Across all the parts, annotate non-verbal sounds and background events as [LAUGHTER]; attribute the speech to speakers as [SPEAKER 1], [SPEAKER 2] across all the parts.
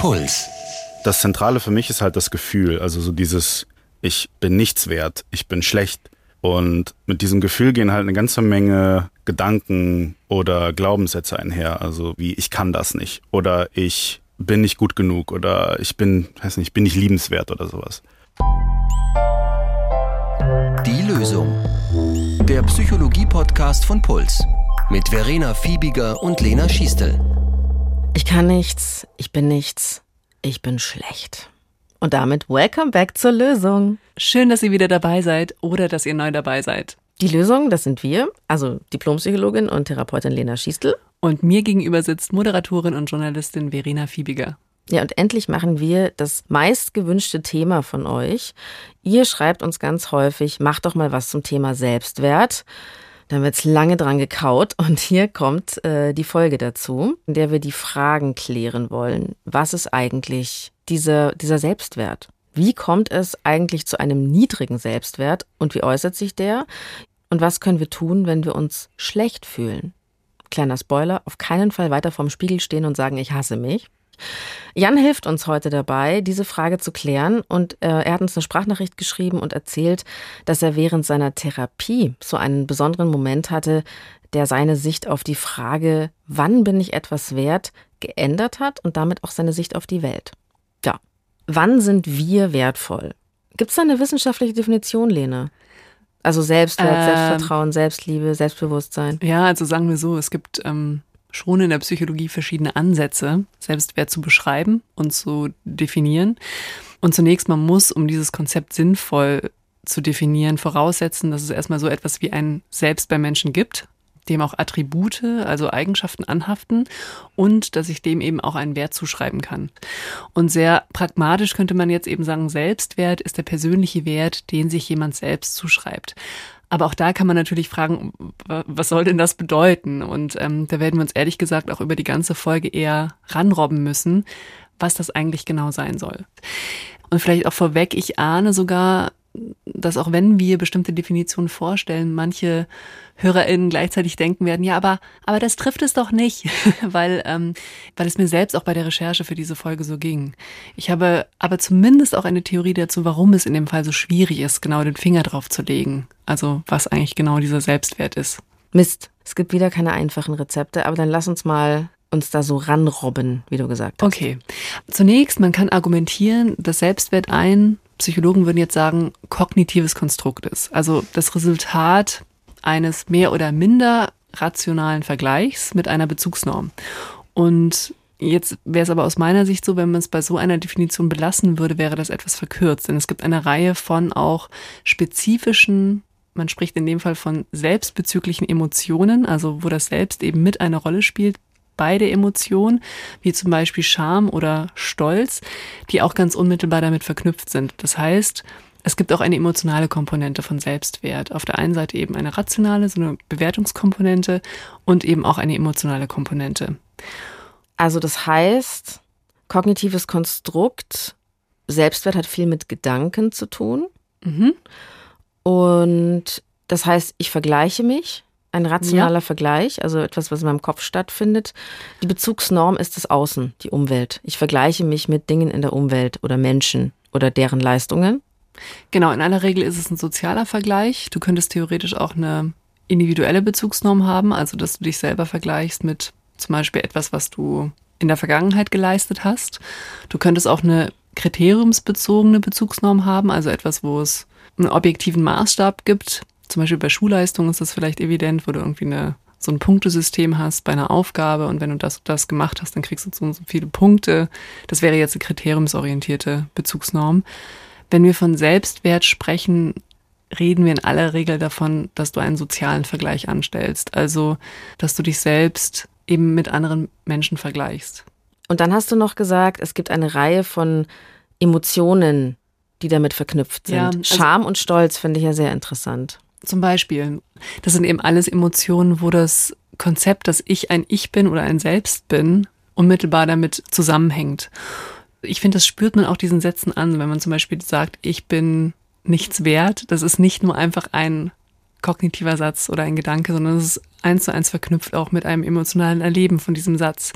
[SPEAKER 1] Puls.
[SPEAKER 2] Das Zentrale für mich ist halt das Gefühl, also so dieses, ich bin nichts wert, ich bin schlecht. Und mit diesem Gefühl gehen halt eine ganze Menge Gedanken oder Glaubenssätze einher. Also wie, ich kann das nicht. Oder ich bin nicht gut genug. Oder ich bin, weiß nicht, bin nicht liebenswert oder sowas.
[SPEAKER 1] Die Lösung. Der Psychologie-Podcast von Puls. Mit Verena Fiebiger und Lena Schiestel.
[SPEAKER 3] Ich kann nichts, ich bin nichts, ich bin schlecht. Und damit welcome back zur Lösung.
[SPEAKER 4] Schön, dass ihr wieder dabei seid oder dass ihr neu dabei seid.
[SPEAKER 3] Die Lösung, das sind wir, also Diplompsychologin und Therapeutin Lena Schiestel.
[SPEAKER 4] Und mir gegenüber sitzt Moderatorin und Journalistin Verena Fiebiger.
[SPEAKER 3] Ja, und endlich machen wir das meist gewünschte Thema von euch. Ihr schreibt uns ganz häufig, macht doch mal was zum Thema Selbstwert. Dann wird's lange dran gekaut und hier kommt äh, die Folge dazu, in der wir die Fragen klären wollen. Was ist eigentlich dieser, dieser Selbstwert? Wie kommt es eigentlich zu einem niedrigen Selbstwert und wie äußert sich der? Und was können wir tun, wenn wir uns schlecht fühlen? Kleiner Spoiler, auf keinen Fall weiter vorm Spiegel stehen und sagen, ich hasse mich. Jan hilft uns heute dabei, diese Frage zu klären und äh, er hat uns eine Sprachnachricht geschrieben und erzählt, dass er während seiner Therapie so einen besonderen Moment hatte, der seine Sicht auf die Frage, wann bin ich etwas wert, geändert hat und damit auch seine Sicht auf die Welt. Ja, wann sind wir wertvoll? Gibt es da eine wissenschaftliche Definition, Lene? Also Selbstwert, ähm, Selbstvertrauen, Selbstliebe, Selbstbewusstsein.
[SPEAKER 4] Ja, also sagen wir so, es gibt ähm, schon in der Psychologie verschiedene Ansätze, Selbstwert zu beschreiben und zu definieren. Und zunächst, man muss, um dieses Konzept sinnvoll zu definieren, voraussetzen, dass es erstmal so etwas wie ein Selbst bei Menschen gibt, dem auch Attribute, also Eigenschaften anhaften und dass ich dem eben auch einen Wert zuschreiben kann. Und sehr pragmatisch könnte man jetzt eben sagen, Selbstwert ist der persönliche Wert, den sich jemand selbst zuschreibt. Aber auch da kann man natürlich fragen, was soll denn das bedeuten? Und ähm, da werden wir uns ehrlich gesagt auch über die ganze Folge eher ranrobben müssen, was das eigentlich genau sein soll. Und vielleicht auch vorweg, ich ahne sogar, dass auch wenn wir bestimmte Definitionen vorstellen, manche HörerInnen gleichzeitig denken werden, ja, aber, aber das trifft es doch nicht, [LAUGHS] weil, ähm, weil es mir selbst auch bei der Recherche für diese Folge so ging. Ich habe aber zumindest auch eine Theorie dazu, warum es in dem Fall so schwierig ist, genau den Finger drauf zu legen. Also was eigentlich genau dieser Selbstwert ist.
[SPEAKER 3] Mist, es gibt wieder keine einfachen Rezepte, aber dann lass uns mal uns da so ranrobben, wie du gesagt hast.
[SPEAKER 4] Okay. Zunächst, man kann argumentieren, dass Selbstwert ein Psychologen würden jetzt sagen, kognitives Konstrukt ist. Also das Resultat eines mehr oder minder rationalen Vergleichs mit einer Bezugsnorm. Und Jetzt wäre es aber aus meiner Sicht so, wenn man es bei so einer Definition belassen würde, wäre das etwas verkürzt. Denn es gibt eine Reihe von auch spezifischen, man spricht in dem Fall von selbstbezüglichen Emotionen, also wo das Selbst eben mit eine Rolle spielt, beide Emotionen, wie zum Beispiel Scham oder Stolz, die auch ganz unmittelbar damit verknüpft sind. Das heißt, es gibt auch eine emotionale Komponente von Selbstwert. Auf der einen Seite eben eine rationale, so eine Bewertungskomponente und eben auch eine emotionale Komponente.
[SPEAKER 3] Also das heißt, kognitives Konstrukt, Selbstwert hat viel mit Gedanken zu tun. Mhm. Und das heißt, ich vergleiche mich ein rationaler ja. Vergleich, also etwas, was in meinem Kopf stattfindet. Die Bezugsnorm ist das Außen, die Umwelt. Ich vergleiche mich mit Dingen in der Umwelt oder Menschen oder deren Leistungen.
[SPEAKER 4] Genau, in aller Regel ist es ein sozialer Vergleich. Du könntest theoretisch auch eine individuelle Bezugsnorm haben, also dass du dich selber vergleichst mit zum Beispiel etwas, was du in der Vergangenheit geleistet hast. Du könntest auch eine kriteriumsbezogene Bezugsnorm haben, also etwas, wo es einen objektiven Maßstab gibt, zum Beispiel bei Schulleistungen ist das vielleicht evident, wo du irgendwie eine, so ein Punktesystem hast bei einer Aufgabe und wenn du das das gemacht hast, dann kriegst du so so viele Punkte. Das wäre jetzt eine kriteriumsorientierte Bezugsnorm. Wenn wir von Selbstwert sprechen, reden wir in aller Regel davon, dass du einen sozialen Vergleich anstellst. Also, dass du dich selbst eben mit anderen Menschen vergleichst.
[SPEAKER 3] Und dann hast du noch gesagt, es gibt eine Reihe von Emotionen, die damit verknüpft sind. Ja, also Scham und Stolz finde ich ja sehr interessant.
[SPEAKER 4] Zum Beispiel. Das sind eben alles Emotionen, wo das Konzept, dass ich ein Ich bin oder ein Selbst bin, unmittelbar damit zusammenhängt. Ich finde, das spürt man auch diesen Sätzen an, wenn man zum Beispiel sagt, ich bin nichts wert. Das ist nicht nur einfach ein kognitiver Satz oder ein Gedanke, sondern es ist eins zu eins verknüpft auch mit einem emotionalen Erleben von diesem Satz.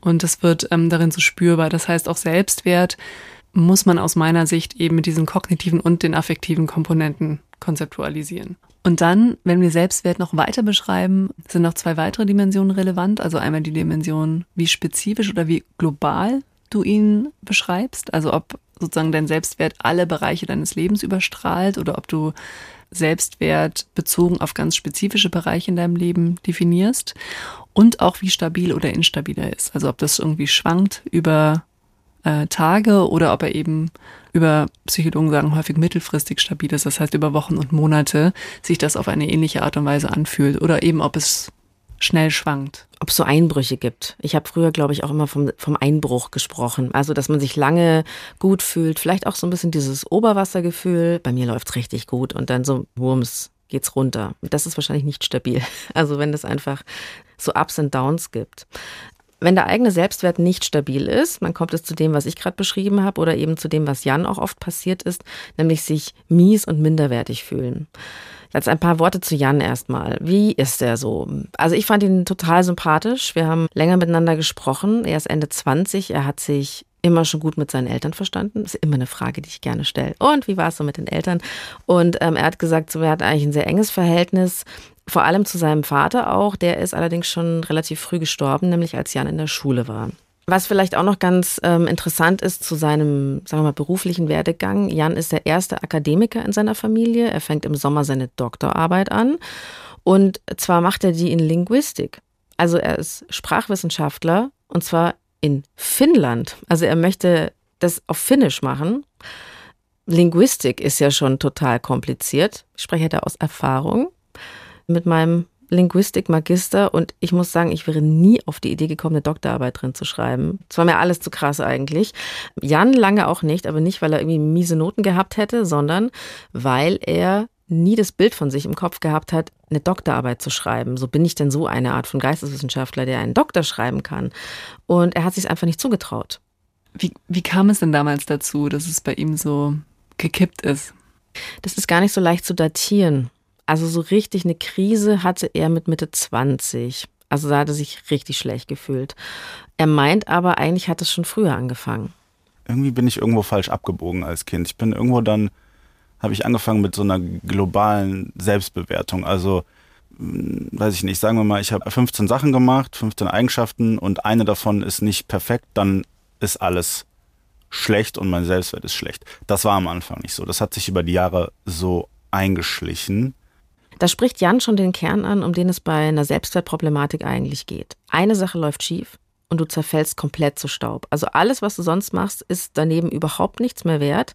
[SPEAKER 4] Und das wird ähm, darin so spürbar. Das heißt, auch Selbstwert muss man aus meiner Sicht eben mit diesen kognitiven und den affektiven Komponenten konzeptualisieren. Und dann, wenn wir Selbstwert noch weiter beschreiben, sind noch zwei weitere Dimensionen relevant. Also einmal die Dimension, wie spezifisch oder wie global du ihn beschreibst. Also ob sozusagen dein Selbstwert alle Bereiche deines Lebens überstrahlt oder ob du Selbstwert bezogen auf ganz spezifische Bereiche in deinem Leben definierst. Und auch wie stabil oder instabil er ist. Also ob das irgendwie schwankt über äh, Tage oder ob er eben über Psychologen sagen häufig mittelfristig stabil ist, das heißt über Wochen und Monate sich das auf eine ähnliche Art und Weise anfühlt oder eben ob es schnell schwankt.
[SPEAKER 3] Ob es so Einbrüche gibt. Ich habe früher, glaube ich, auch immer vom, vom Einbruch gesprochen. Also, dass man sich lange gut fühlt. Vielleicht auch so ein bisschen dieses Oberwassergefühl. Bei mir läuft's richtig gut. Und dann so, Wurms, geht's runter. Das ist wahrscheinlich nicht stabil. [LAUGHS] Also, wenn es einfach so Ups und Downs gibt. Wenn der eigene Selbstwert nicht stabil ist, dann kommt es zu dem, was ich gerade beschrieben habe, oder eben zu dem, was Jan auch oft passiert ist, nämlich sich mies und minderwertig fühlen. Jetzt ein paar Worte zu Jan erstmal. Wie ist er so? Also ich fand ihn total sympathisch. Wir haben länger miteinander gesprochen. Er ist Ende 20. Er hat sich immer schon gut mit seinen Eltern verstanden. Das ist immer eine Frage, die ich gerne stelle. Und wie war es so mit den Eltern? Und ähm, er hat gesagt, so, er hat eigentlich ein sehr enges Verhältnis vor allem zu seinem Vater auch. Der ist allerdings schon relativ früh gestorben, nämlich als Jan in der Schule war. Was vielleicht auch noch ganz ähm, interessant ist zu seinem, sagen wir mal, beruflichen Werdegang. Jan ist der erste Akademiker in seiner Familie. Er fängt im Sommer seine Doktorarbeit an. Und zwar macht er die in Linguistik. Also er ist Sprachwissenschaftler und zwar in Finnland. Also er möchte das auf Finnisch machen. Linguistik ist ja schon total kompliziert. Ich spreche da aus Erfahrung mit meinem Linguistik-Magister und ich muss sagen, ich wäre nie auf die Idee gekommen, eine Doktorarbeit drin zu schreiben. Es war mir alles zu krass eigentlich. Jan lange auch nicht, aber nicht, weil er irgendwie miese Noten gehabt hätte, sondern weil er nie das Bild von sich im Kopf gehabt hat, eine Doktorarbeit zu schreiben. So bin ich denn so eine Art von Geisteswissenschaftler, der einen Doktor schreiben kann. Und er hat sich einfach nicht zugetraut.
[SPEAKER 4] Wie, wie kam es denn damals dazu, dass es bei ihm so gekippt ist?
[SPEAKER 3] Das ist gar nicht so leicht zu datieren. Also so richtig eine Krise hatte er mit Mitte 20. Also da hat er sich richtig schlecht gefühlt. Er meint aber, eigentlich hat es schon früher angefangen.
[SPEAKER 2] Irgendwie bin ich irgendwo falsch abgebogen als Kind. Ich bin irgendwo dann, habe ich angefangen mit so einer globalen Selbstbewertung. Also, hm, weiß ich nicht, sagen wir mal, ich habe 15 Sachen gemacht, 15 Eigenschaften und eine davon ist nicht perfekt, dann ist alles schlecht und mein Selbstwert ist schlecht. Das war am Anfang nicht so. Das hat sich über die Jahre so eingeschlichen.
[SPEAKER 3] Da spricht Jan schon den Kern an, um den es bei einer Selbstwertproblematik eigentlich geht. Eine Sache läuft schief und du zerfällst komplett zu Staub. Also alles, was du sonst machst, ist daneben überhaupt nichts mehr wert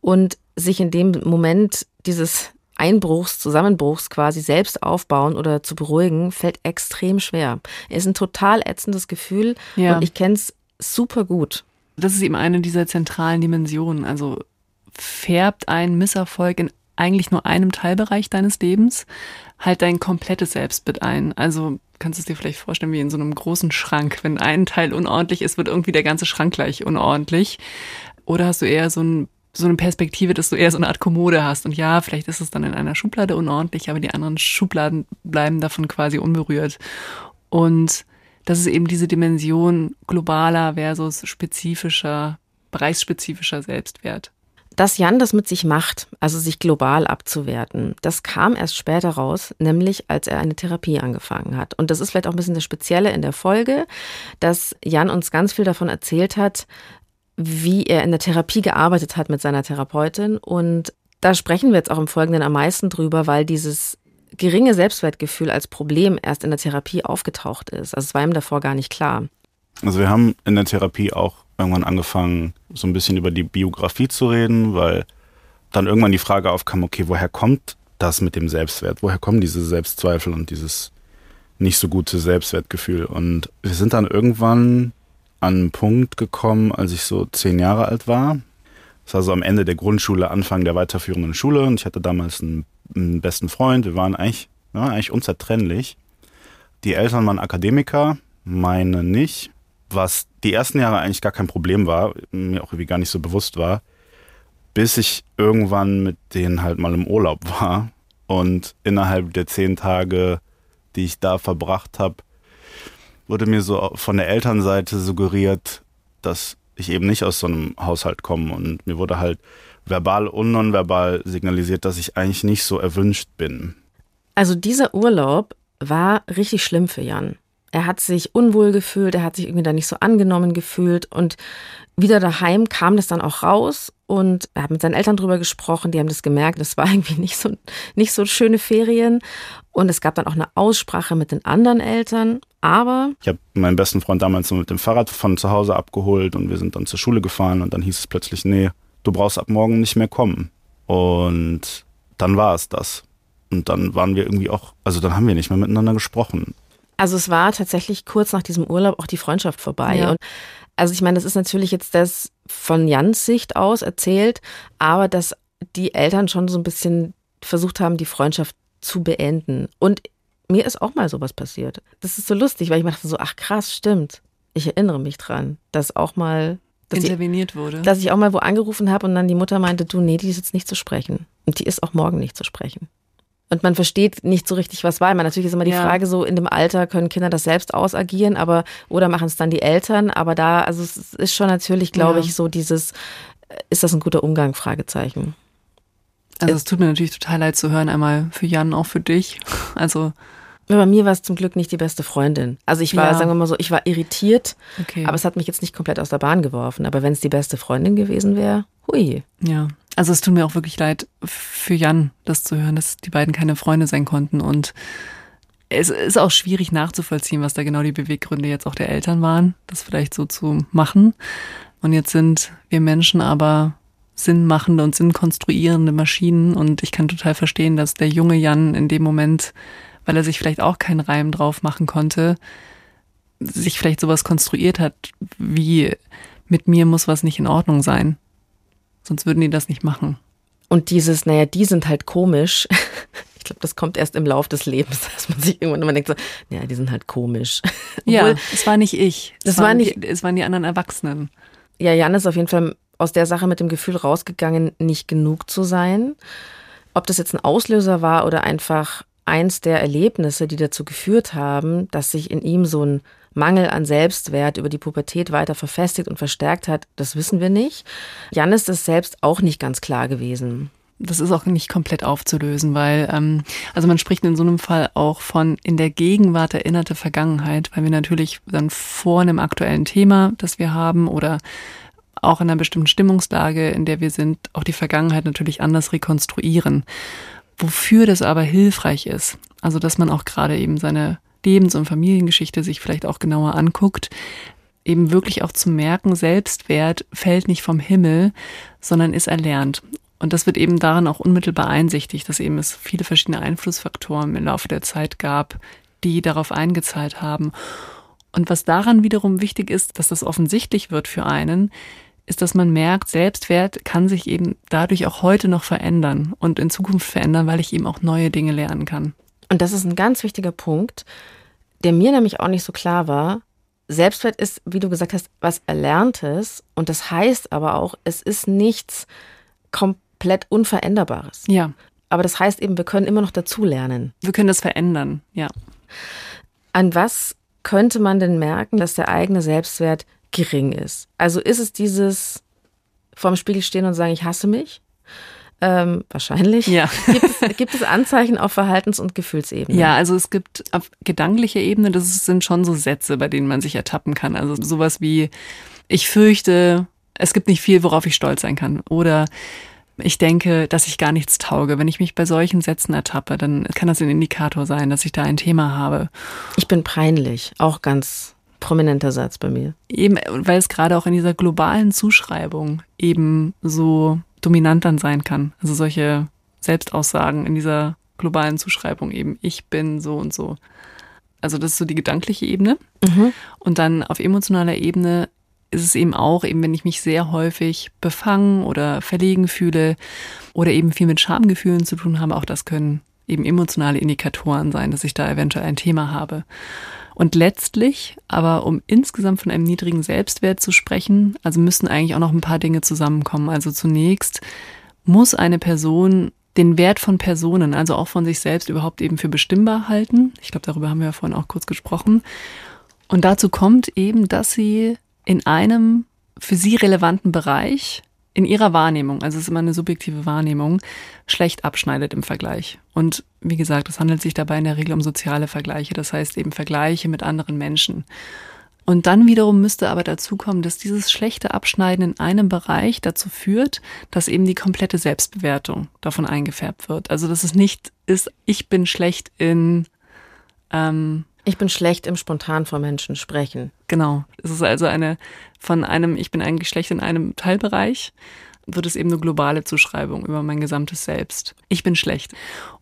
[SPEAKER 3] und sich in dem Moment dieses Einbruchs, Zusammenbruchs quasi selbst aufbauen oder zu beruhigen, fällt extrem schwer. Ist ein total ätzendes Gefühl ja. und ich kenne es super gut.
[SPEAKER 4] Das ist eben eine dieser zentralen Dimensionen. Also färbt ein Misserfolg in eigentlich nur einem Teilbereich deines Lebens halt dein komplettes Selbstbild ein. Also kannst du es dir vielleicht vorstellen wie in so einem großen Schrank. Wenn ein Teil unordentlich ist, wird irgendwie der ganze Schrank gleich unordentlich. Oder hast du eher so, ein, so eine Perspektive, dass du eher so eine Art Kommode hast. Und ja, vielleicht ist es dann in einer Schublade unordentlich, aber die anderen Schubladen bleiben davon quasi unberührt. Und das ist eben diese Dimension globaler versus spezifischer, bereichsspezifischer Selbstwert.
[SPEAKER 3] Dass Jan das mit sich macht, also sich global abzuwerten, das kam erst später raus, nämlich als er eine Therapie angefangen hat. Und das ist vielleicht auch ein bisschen das Spezielle in der Folge, dass Jan uns ganz viel davon erzählt hat, wie er in der Therapie gearbeitet hat mit seiner Therapeutin. Und da sprechen wir jetzt auch im Folgenden am meisten drüber, weil dieses geringe Selbstwertgefühl als Problem erst in der Therapie aufgetaucht ist. Also es war ihm davor gar nicht klar.
[SPEAKER 2] Also wir haben in der Therapie auch irgendwann angefangen, so ein bisschen über die Biografie zu reden, weil dann irgendwann die Frage aufkam, okay, woher kommt das mit dem Selbstwert? Woher kommen diese Selbstzweifel und dieses nicht so gute Selbstwertgefühl? Und wir sind dann irgendwann an einen Punkt gekommen, als ich so zehn Jahre alt war. Das war so am Ende der Grundschule, Anfang der weiterführenden Schule. Und ich hatte damals einen, einen besten Freund. Wir waren eigentlich, ja, eigentlich unzertrennlich. Die Eltern waren Akademiker, meine nicht was die ersten Jahre eigentlich gar kein Problem war, mir auch irgendwie gar nicht so bewusst war, bis ich irgendwann mit denen halt mal im Urlaub war und innerhalb der zehn Tage, die ich da verbracht habe, wurde mir so von der Elternseite suggeriert, dass ich eben nicht aus so einem Haushalt komme und mir wurde halt verbal und nonverbal signalisiert, dass ich eigentlich nicht so erwünscht bin.
[SPEAKER 3] Also dieser Urlaub war richtig schlimm für Jan. Er hat sich unwohl gefühlt, er hat sich irgendwie da nicht so angenommen gefühlt und wieder daheim kam das dann auch raus und er hat mit seinen Eltern drüber gesprochen, die haben das gemerkt, das war [LAUGHS] irgendwie nicht so, nicht so schöne Ferien und es gab dann auch eine Aussprache mit den anderen Eltern, aber...
[SPEAKER 2] Ich habe meinen besten Freund damals mit dem Fahrrad von zu Hause abgeholt und wir sind dann zur Schule gefahren und dann hieß es plötzlich, nee, du brauchst ab morgen nicht mehr kommen. Und dann war es das. Und dann waren wir irgendwie auch, also dann haben wir nicht mehr miteinander gesprochen.
[SPEAKER 3] Also es war tatsächlich kurz nach diesem Urlaub auch die Freundschaft vorbei. Ja. Und also ich meine, das ist natürlich jetzt das von Jans Sicht aus erzählt, aber dass die Eltern schon so ein bisschen versucht haben, die Freundschaft zu beenden. Und mir ist auch mal sowas passiert. Das ist so lustig, weil ich dachte so, ach krass, stimmt. Ich erinnere mich dran, dass auch mal dass
[SPEAKER 4] interveniert
[SPEAKER 3] ich,
[SPEAKER 4] wurde.
[SPEAKER 3] Dass ich auch mal wo angerufen habe und dann die Mutter meinte, du, nee, die ist jetzt nicht zu sprechen. Und die ist auch morgen nicht zu sprechen und man versteht nicht so richtig, was war. Man natürlich ist immer die ja. Frage so, in dem Alter können Kinder das selbst ausagieren, aber oder machen es dann die Eltern, aber da, also es ist schon natürlich, glaube ja. ich, so dieses, äh, ist das ein guter Umgang? Fragezeichen.
[SPEAKER 4] Also es tut mir natürlich total leid zu hören, einmal für Jan, auch für dich. [LAUGHS] Also
[SPEAKER 3] bei mir war es zum Glück nicht die beste Freundin. Also ich war, ja. sagen wir mal so, ich war irritiert, okay. aber es hat mich jetzt nicht komplett aus der Bahn geworfen. Aber wenn es die beste Freundin gewesen wäre, hui.
[SPEAKER 4] Ja, also es tut mir auch wirklich leid für Jan, das zu hören, dass die beiden keine Freunde sein konnten. Und es ist auch schwierig nachzuvollziehen, was da genau die Beweggründe jetzt auch der Eltern waren, das vielleicht so zu machen. Und jetzt sind wir Menschen aber sinnmachende und sinnkonstruierende Maschinen. Und ich kann total verstehen, dass der junge Jan in dem Moment, weil er sich vielleicht auch keinen Reim drauf machen konnte, sich vielleicht sowas konstruiert hat, wie mit mir muss was nicht in Ordnung sein. Sonst würden die das nicht machen.
[SPEAKER 3] Und dieses, naja, die sind halt komisch. [LAUGHS] Ich glaube, das kommt erst im Lauf des Lebens, dass man sich irgendwann immer denkt so, naja, die sind halt komisch. [LAUGHS]
[SPEAKER 4] ja, es war nicht ich. Es, das war nicht, es waren die anderen Erwachsenen.
[SPEAKER 3] Ja, Jan ist auf jeden Fall aus der Sache mit dem Gefühl rausgegangen, nicht genug zu sein. Ob das jetzt ein Auslöser war oder einfach eins der Erlebnisse, die dazu geführt haben, dass sich in ihm so ein Mangel an Selbstwert über die Pubertät weiter verfestigt und verstärkt hat, das wissen wir nicht. Jan ist es selbst auch nicht ganz klar gewesen.
[SPEAKER 4] Das ist auch nicht komplett aufzulösen, weil ähm, also man spricht in so einem Fall auch von in der Gegenwart erinnerte Vergangenheit, weil wir natürlich dann vor einem aktuellen Thema, das wir haben oder auch in einer bestimmten Stimmungslage, in der wir sind, auch die Vergangenheit natürlich anders rekonstruieren. Wofür das aber hilfreich ist, also dass man auch gerade eben seine Lebens- und Familiengeschichte sich vielleicht auch genauer anguckt, eben wirklich auch zu merken, Selbstwert fällt nicht vom Himmel, sondern ist erlernt. Und das wird eben daran auch unmittelbar einsichtig, dass eben es viele verschiedene Einflussfaktoren im Laufe der Zeit gab, die darauf eingezahlt haben. Und was daran wiederum wichtig ist, dass das offensichtlich wird für einen, ist, dass man merkt, Selbstwert kann sich eben dadurch auch heute noch verändern und in Zukunft verändern, weil ich eben auch neue Dinge lernen kann.
[SPEAKER 3] Und das ist ein ganz wichtiger Punkt, der mir nämlich auch nicht so klar war. Selbstwert ist, wie du gesagt hast, was Erlerntes. Und das heißt aber auch, es ist nichts komplett Unveränderbares.
[SPEAKER 4] Ja.
[SPEAKER 3] Aber das heißt eben, wir können immer noch dazulernen.
[SPEAKER 4] Wir können das verändern, ja.
[SPEAKER 3] An was könnte man denn merken, dass der eigene Selbstwert gering ist? Also ist es dieses vorm Spiegel stehen und sagen, ich hasse mich? Ähm, wahrscheinlich.
[SPEAKER 4] Ja.
[SPEAKER 3] Gibt es, gibt es Anzeichen auf Verhaltens- und Gefühlsebene?
[SPEAKER 4] Ja, also es gibt auf gedanklicher Ebene, das sind schon so Sätze, bei denen man sich ertappen kann. Also sowas wie, ich fürchte, es gibt nicht viel, worauf ich stolz sein kann. Oder ich denke, dass ich gar nichts tauge. Wenn ich mich bei solchen Sätzen ertappe, dann kann das ein Indikator sein, dass ich da ein Thema habe.
[SPEAKER 3] Ich bin peinlich, auch ganz prominenter Satz bei mir.
[SPEAKER 4] Eben, weil es gerade auch in dieser globalen Zuschreibung eben so dominant dann sein kann. Also solche Selbstaussagen in dieser globalen Zuschreibung eben, ich bin so und so. Also das ist so die gedankliche Ebene. Mhm. Und dann auf emotionaler Ebene ist es eben auch, eben wenn ich mich sehr häufig befangen oder verlegen fühle oder eben viel mit Schamgefühlen zu tun habe, auch das können eben emotionale Indikatoren sein, dass ich da eventuell ein Thema habe. Und letztlich, aber um insgesamt von einem niedrigen Selbstwert zu sprechen, also müssen eigentlich auch noch ein paar Dinge zusammenkommen. Also zunächst muss eine Person den Wert von Personen, also auch von sich selbst überhaupt eben für bestimmbar halten. Ich glaube, darüber haben wir ja vorhin auch kurz gesprochen. Und dazu kommt eben, dass sie in einem für sie relevanten Bereich in ihrer Wahrnehmung, also es ist immer eine subjektive Wahrnehmung, schlecht abschneidet im Vergleich. Und wie gesagt, es handelt sich dabei in der Regel um soziale Vergleiche, das heißt eben Vergleiche mit anderen Menschen. Und dann wiederum müsste aber dazu kommen, dass dieses schlechte Abschneiden in einem Bereich dazu führt, dass eben die komplette Selbstbewertung davon eingefärbt wird. Also dass es nicht ist, ich bin schlecht in
[SPEAKER 3] ähm, ich bin schlecht im spontan vor Menschen sprechen.
[SPEAKER 4] Genau. Es ist also eine von einem, ich bin eigentlich schlecht in einem Teilbereich, wird es eben eine globale Zuschreibung über mein gesamtes Selbst. Ich bin schlecht.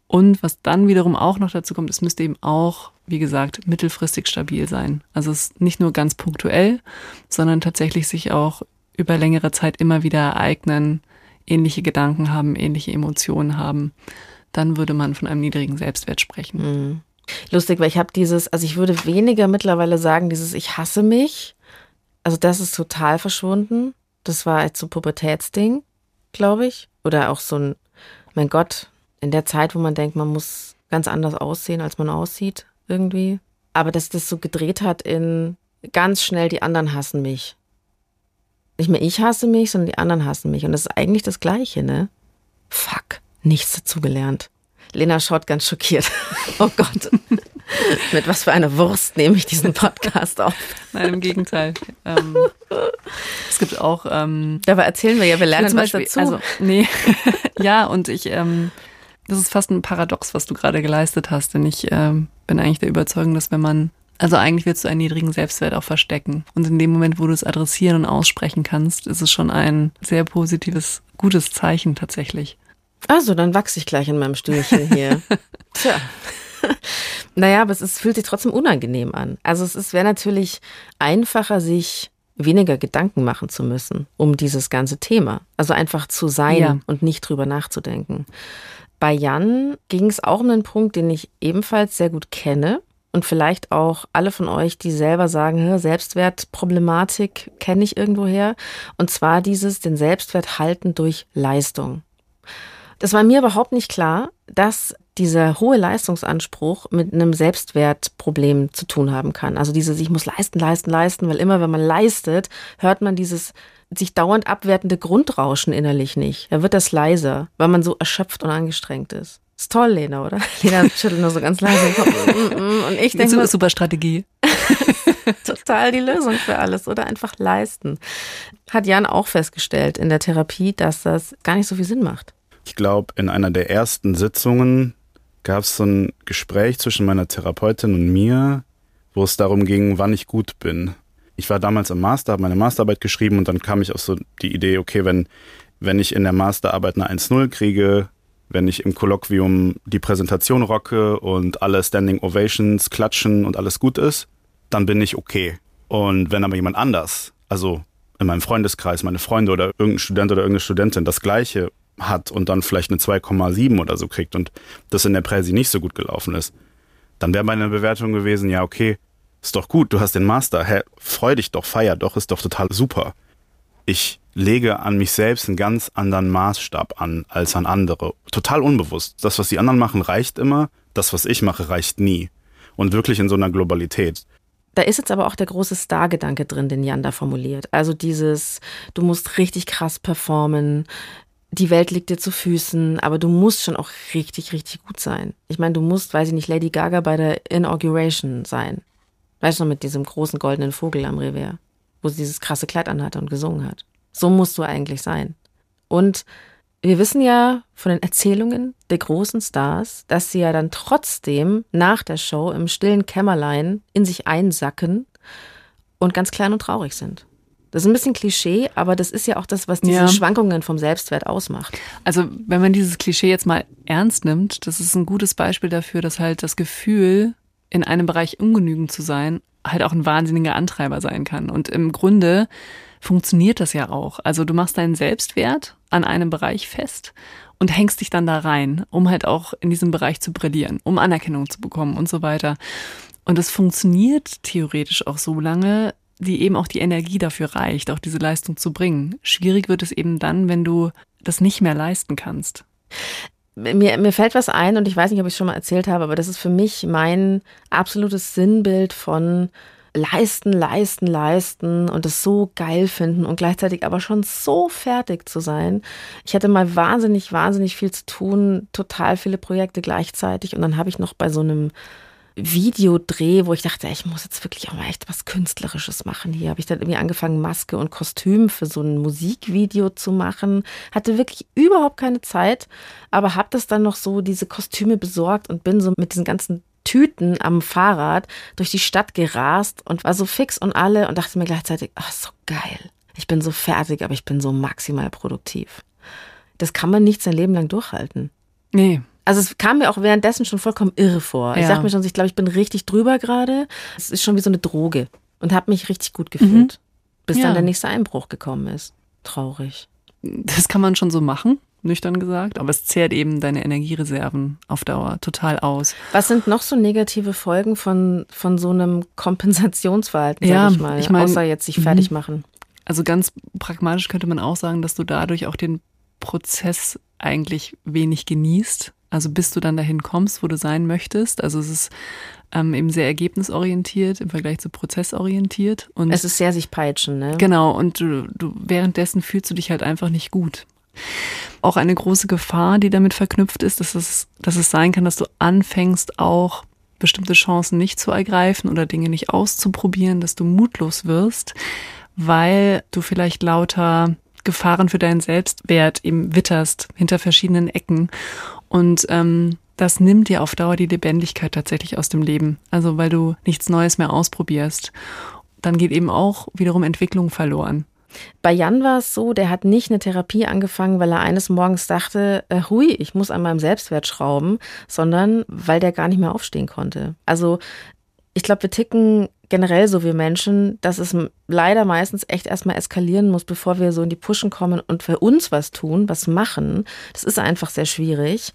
[SPEAKER 4] Und was dann wiederum auch noch dazu kommt, es müsste eben auch, wie gesagt, mittelfristig stabil sein. Also es ist nicht nur ganz punktuell, sondern tatsächlich sich auch über längere Zeit immer wieder ereignen, ähnliche Gedanken haben, ähnliche Emotionen haben. Dann würde man von einem niedrigen Selbstwert sprechen.
[SPEAKER 3] Mhm. Lustig, weil ich habe dieses, also ich würde weniger mittlerweile sagen, dieses Ich hasse mich. Also das ist total verschwunden. Das war jetzt so Pubertätsding, glaube ich. Oder auch so ein, mein Gott, in der Zeit, wo man denkt, man muss ganz anders aussehen, als man aussieht, irgendwie. Aber dass das so gedreht hat in ganz schnell, die anderen hassen mich. Nicht mehr ich hasse mich, sondern die anderen hassen mich. Und das ist eigentlich das Gleiche, ne? Fuck, nichts dazugelernt. Lena schaut ganz schockiert. [LAUGHS] Oh Gott. Mit was für einer Wurst nehme ich diesen Podcast auf?
[SPEAKER 4] Nein, im Gegenteil. Ähm, es gibt auch. Ähm,
[SPEAKER 3] Dabei erzählen wir ja, wir lernen was Beispiel, dazu.
[SPEAKER 4] Also, nee. [LAUGHS] ja, und ich. Ähm, das ist fast ein Paradox, was du gerade geleistet hast, denn ich ähm, bin eigentlich der Überzeugung, dass wenn man also eigentlich willst du einen niedrigen Selbstwert auch verstecken. Und in dem Moment, wo du es adressieren und aussprechen kannst, ist es schon ein sehr positives, gutes Zeichen tatsächlich.
[SPEAKER 3] Also, dann wachse ich gleich in meinem Stühlchen hier. [LAUGHS] Tja. [LAUGHS] naja, aber es ist, fühlt sich trotzdem unangenehm an. Also es wäre natürlich einfacher, sich weniger Gedanken machen zu müssen um dieses ganze Thema. Also einfach zu sein ja. und nicht drüber nachzudenken. Bei Jan ging es auch um einen Punkt, den ich ebenfalls sehr gut kenne und vielleicht auch alle von euch, die selber sagen, Selbstwertproblematik kenne ich irgendwoher. Und zwar dieses, den Selbstwert halten durch Leistung. Das war mir überhaupt nicht klar, dass dieser hohe Leistungsanspruch mit einem Selbstwertproblem zu tun haben kann. Also dieses, ich muss leisten, leisten, leisten, weil immer wenn man leistet, hört man dieses sich dauernd abwertende Grundrauschen innerlich nicht. Da wird das leiser, weil man so erschöpft und angestrengt ist. Ist toll, Lena, oder? [LAUGHS] Lena schüttelt nur so ganz leise den Kopf. Mm, mm, und ich denke.
[SPEAKER 4] Super Strategie. [LAUGHS]
[SPEAKER 3] total die Lösung für alles oder einfach leisten. Hat Jan auch festgestellt in der Therapie, dass das gar nicht so viel Sinn macht.
[SPEAKER 2] Ich glaube, in einer der ersten Sitzungen gab es so ein Gespräch zwischen meiner Therapeutin und mir, wo es darum ging, wann ich gut bin. Ich war damals im Master, habe meine Masterarbeit geschrieben und dann kam ich auf so die Idee, okay, wenn, wenn ich in der Masterarbeit eine 1-0 kriege, wenn ich im Kolloquium die Präsentation rocke und alle Standing Ovations klatschen und alles gut ist, dann bin ich okay. Und wenn aber jemand anders, also in meinem Freundeskreis, meine Freunde oder irgendein Student oder irgendeine Studentin das Gleiche hat und dann vielleicht eine 2,7 oder so kriegt und das in der Präsi nicht so gut gelaufen ist, dann wäre meine Bewertung gewesen, ja, okay, ist doch gut, du hast den Master, hä, freu dich doch, feier doch, ist doch total super. Ich lege an mich selbst einen ganz anderen Maßstab an als an andere. Total unbewusst. Das, was die anderen machen, reicht immer. Das, was ich mache, reicht nie. Und wirklich in so einer Globalität.
[SPEAKER 3] Da ist jetzt aber auch der große Star-Gedanke drin, den Jan da formuliert. Also dieses, du musst richtig krass performen, die Welt liegt dir zu Füßen, aber du musst schon auch richtig, richtig gut sein. Ich meine, du musst, weiß ich nicht, Lady Gaga bei der Inauguration sein. Weißt du noch, mit diesem großen goldenen Vogel am Revier, wo sie dieses krasse Kleid anhatte und gesungen hat. So musst du eigentlich sein. Und wir wissen ja von den Erzählungen der großen Stars, dass sie ja dann trotzdem nach der Show im stillen Kämmerlein in sich einsacken und ganz klein und traurig sind. Das ist ein bisschen Klischee, aber das ist ja auch das, was diese ja. Schwankungen vom Selbstwert ausmacht.
[SPEAKER 4] Also, wenn man dieses Klischee jetzt mal ernst nimmt, das ist ein gutes Beispiel dafür, dass halt das Gefühl, in einem Bereich ungenügend zu sein, halt auch ein wahnsinniger Antreiber sein kann. Und im Grunde funktioniert das ja auch. Also, du machst deinen Selbstwert an einem Bereich fest und hängst dich dann da rein, um halt auch in diesem Bereich zu brillieren, um Anerkennung zu bekommen und so weiter. Und es funktioniert theoretisch auch so lange, die eben auch die Energie dafür reicht, auch diese Leistung zu bringen. Schwierig wird es eben dann, wenn du das nicht mehr leisten kannst.
[SPEAKER 3] Mir, mir fällt was ein und ich weiß nicht, ob ich es schon mal erzählt habe, aber das ist für mich mein absolutes Sinnbild von leisten, leisten, leisten und es so geil finden und gleichzeitig aber schon so fertig zu sein. Ich hatte mal wahnsinnig, wahnsinnig viel zu tun, total viele Projekte gleichzeitig und dann habe ich noch bei so einem Videodreh, wo ich dachte, ich muss jetzt wirklich auch mal echt was Künstlerisches machen hier. Habe ich dann irgendwie angefangen, Maske und Kostüm für so ein Musikvideo zu machen. Hatte wirklich überhaupt keine Zeit, aber habe das dann noch so diese Kostüme besorgt und bin so mit diesen ganzen Tüten am Fahrrad durch die Stadt gerast und war so fix und alle und dachte mir gleichzeitig, ach, so geil. Ich bin so fertig, aber ich bin so maximal produktiv. Das kann man nicht sein Leben lang durchhalten.
[SPEAKER 4] Nee.
[SPEAKER 3] Also es kam mir auch währenddessen schon vollkommen irre vor. Ja. Ich dachte mir schon, ich glaube, ich bin richtig drüber gerade. Es ist schon wie so eine Droge und habe mich richtig gut gefühlt, mhm. bis ja. dann der nächste Einbruch gekommen ist. Traurig.
[SPEAKER 4] Das kann man schon so machen nüchtern gesagt, aber es zehrt eben deine Energiereserven auf Dauer total aus.
[SPEAKER 3] Was sind noch so negative Folgen von, von so einem Kompensationsverhalten, ja, sag ich mal, ich mein, außer jetzt sich fertig mhm. machen?
[SPEAKER 4] Also ganz pragmatisch könnte man auch sagen, dass du dadurch auch den Prozess eigentlich wenig genießt. Also bis du dann dahin kommst, wo du sein möchtest. Also es ist ähm, eben sehr ergebnisorientiert im Vergleich zu prozessorientiert.
[SPEAKER 3] Und es ist sehr sich peitschen, ne?
[SPEAKER 4] Genau, und du, du währenddessen fühlst du dich halt einfach nicht gut auch eine große Gefahr, die damit verknüpft ist, dass es, dass es sein kann, dass du anfängst auch bestimmte Chancen nicht zu ergreifen oder Dinge nicht auszuprobieren, dass du mutlos wirst, weil du vielleicht lauter Gefahren für deinen Selbstwert eben witterst hinter verschiedenen Ecken. Und ähm, das nimmt dir auf Dauer die Lebendigkeit tatsächlich aus dem Leben. Also weil du nichts Neues mehr ausprobierst. Dann geht eben auch wiederum Entwicklung verloren.
[SPEAKER 3] Bei Jan war es so, der hat nicht eine Therapie angefangen, weil er eines Morgens dachte, äh, hui, ich muss an meinem Selbstwert schrauben, sondern weil der gar nicht mehr aufstehen konnte. Also ich glaube, wir ticken generell so wie Menschen, dass es leider meistens echt erstmal eskalieren muss, bevor wir so in die Puschen kommen und für uns was tun, was machen. Das ist einfach sehr schwierig.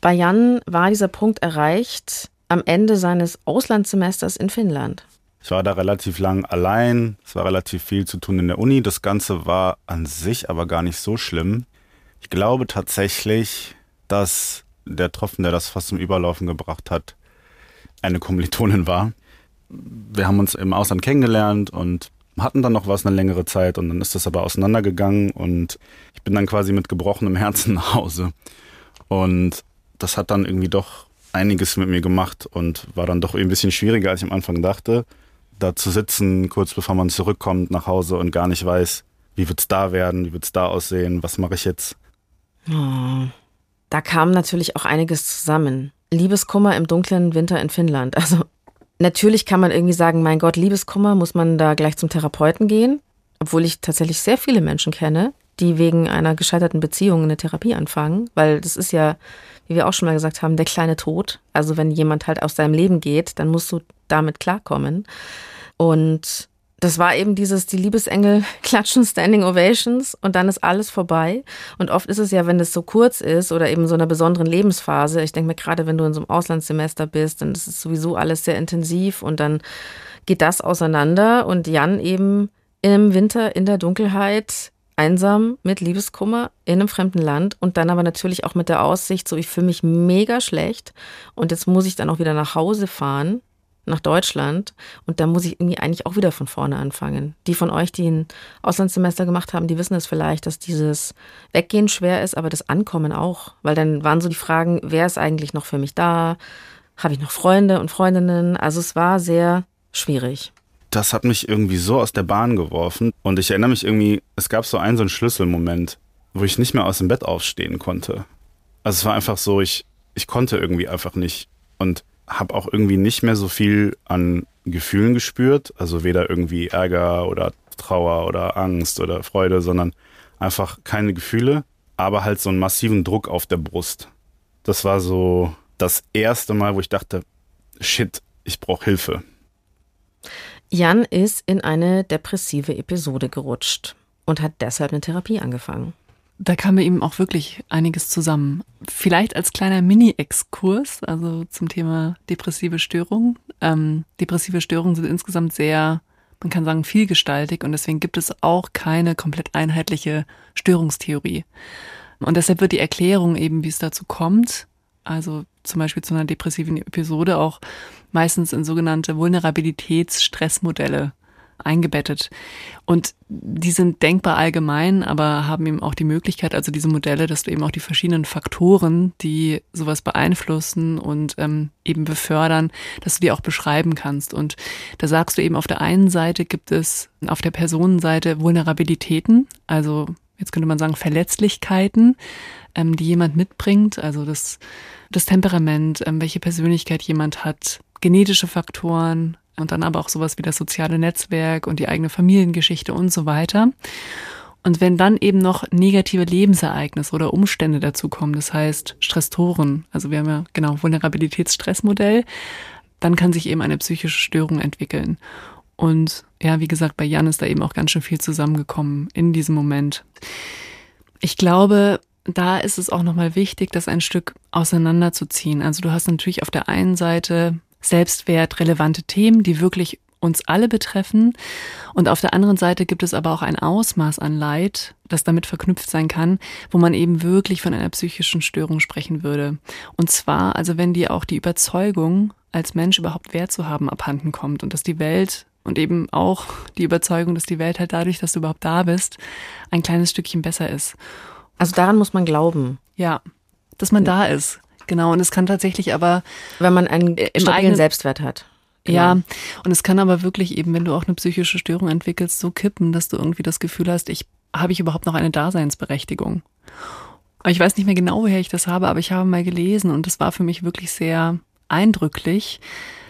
[SPEAKER 3] Bei Jan war dieser Punkt erreicht am Ende seines Auslandssemesters in Finnland.
[SPEAKER 2] Ich war da relativ lang allein. Es war relativ viel zu tun in der Uni. Das Ganze war an sich aber gar nicht so schlimm. Ich glaube tatsächlich, dass der Tropfen, der das fast zum Überlaufen gebracht hat, eine Kommilitonin war. Wir haben uns im Ausland kennengelernt und hatten dann noch was eine längere Zeit und dann ist das aber auseinandergegangen und ich bin dann quasi mit gebrochenem Herzen [LAUGHS] nach Hause. Und das hat dann irgendwie doch einiges mit mir gemacht und war dann doch ein bisschen schwieriger, als ich am Anfang dachte da zu sitzen, kurz bevor man zurückkommt nach Hause und gar nicht weiß, wie wird's da werden, wie wird's da aussehen, was mache ich jetzt?
[SPEAKER 3] Oh, da kam natürlich auch einiges zusammen. Liebeskummer im dunklen Winter in Finnland. [LAUGHS] Also natürlich kann man irgendwie sagen, mein Gott, Liebeskummer, muss man da gleich zum Therapeuten gehen, obwohl ich tatsächlich sehr viele Menschen kenne, die wegen einer gescheiterten Beziehung eine Therapie anfangen, weil das ist ja, wie wir auch schon mal gesagt haben, der kleine Tod. Also wenn jemand halt aus deinem Leben geht, dann musst du damit klarkommen. Und das war eben dieses, die Liebesengel [LAUGHS] klatschen Standing Ovations und dann ist alles vorbei. Und oft ist es ja, wenn das so kurz ist oder eben so einer besonderen Lebensphase, ich denke mir gerade, wenn du in so einem Auslandssemester bist, dann ist es sowieso alles sehr intensiv und dann geht das auseinander. Und Jan eben im Winter in der Dunkelheit einsam mit Liebeskummer in einem fremden Land und dann aber natürlich auch mit der Aussicht, so ich fühle mich mega schlecht und jetzt muss ich dann auch wieder nach Hause fahren nach Deutschland und da muss ich irgendwie eigentlich auch wieder von vorne anfangen. Die von euch, die ein Auslandssemester gemacht haben, die wissen es vielleicht, dass dieses Weggehen schwer ist, aber das Ankommen auch, weil dann waren so die Fragen, wer ist eigentlich noch für mich da? Habe ich noch Freunde und Freundinnen? Also es war sehr schwierig.
[SPEAKER 2] Das hat mich irgendwie so aus der Bahn geworfen und ich erinnere mich irgendwie, es gab so einen so einen Schlüsselmoment, wo ich nicht mehr aus dem Bett aufstehen konnte. Also es war einfach so, ich ich konnte irgendwie einfach nicht und habe auch irgendwie nicht mehr so viel an Gefühlen gespürt, also weder irgendwie Ärger oder Trauer oder Angst oder Freude, sondern einfach keine Gefühle, aber halt so einen massiven Druck auf der Brust. Das war so das erste Mal, wo ich dachte, shit, ich brauche Hilfe.
[SPEAKER 3] Jan ist in eine depressive Episode gerutscht und hat deshalb eine Therapie angefangen.
[SPEAKER 4] Da kam bei ihm auch wirklich einiges zusammen. Vielleicht als kleiner Mini-Exkurs, also zum Thema depressive Störungen. Ähm, depressive Störungen sind insgesamt sehr, man kann sagen, vielgestaltig und deswegen gibt es auch keine komplett einheitliche Störungstheorie. Und deshalb wird die Erklärung eben, wie es dazu kommt, also zum Beispiel zu einer depressiven Episode auch meistens in sogenannte Vulnerabilitätsstressmodelle eingebettet. Und die sind denkbar allgemein, aber haben eben auch die Möglichkeit, also diese Modelle, dass du eben auch die verschiedenen Faktoren, die sowas beeinflussen und ähm, eben befördern, dass du die auch beschreiben kannst. Und da sagst du eben, auf der einen Seite gibt es auf der Personenseite Vulnerabilitäten, also jetzt könnte man sagen Verletzlichkeiten, ähm, die jemand mitbringt, also das, das Temperament, ähm, welche Persönlichkeit jemand hat, genetische Faktoren, und dann aber auch sowas wie das soziale Netzwerk und die eigene Familiengeschichte und so weiter. Und wenn dann eben noch negative Lebensereignisse oder Umstände dazukommen, das heißt Stressoren, also wir haben ja genau Vulnerabilitätsstressmodell, dann kann sich eben eine psychische Störung entwickeln. Und ja, wie gesagt, bei Jan ist da eben auch ganz schön viel zusammengekommen in diesem Moment. Ich glaube, da ist es auch nochmal wichtig, das ein Stück auseinanderzuziehen. Also du hast natürlich auf der einen Seite Selbstwert relevante Themen, die wirklich uns alle betreffen. Und auf der anderen Seite gibt es aber auch ein Ausmaß an Leid, das damit verknüpft sein kann, wo man eben wirklich von einer psychischen Störung sprechen würde. Und zwar, also wenn dir auch die Überzeugung, als Mensch überhaupt Wert zu haben, abhanden kommt und dass die Welt und eben auch die Überzeugung, dass die Welt halt dadurch, dass du überhaupt da bist, ein kleines Stückchen besser ist.
[SPEAKER 3] Also daran muss man glauben.
[SPEAKER 4] Ja, dass man da ist. Genau, und es kann tatsächlich aber.
[SPEAKER 3] Wenn man einen stabilen eigenen, Selbstwert hat.
[SPEAKER 4] Genau. Ja, und es kann aber wirklich eben, wenn du auch eine psychische Störung entwickelst, so kippen, dass du irgendwie das Gefühl hast, ich habe ich überhaupt noch eine Daseinsberechtigung. Ich weiß nicht mehr genau, woher ich das habe, aber ich habe mal gelesen und es war für mich wirklich sehr eindrücklich,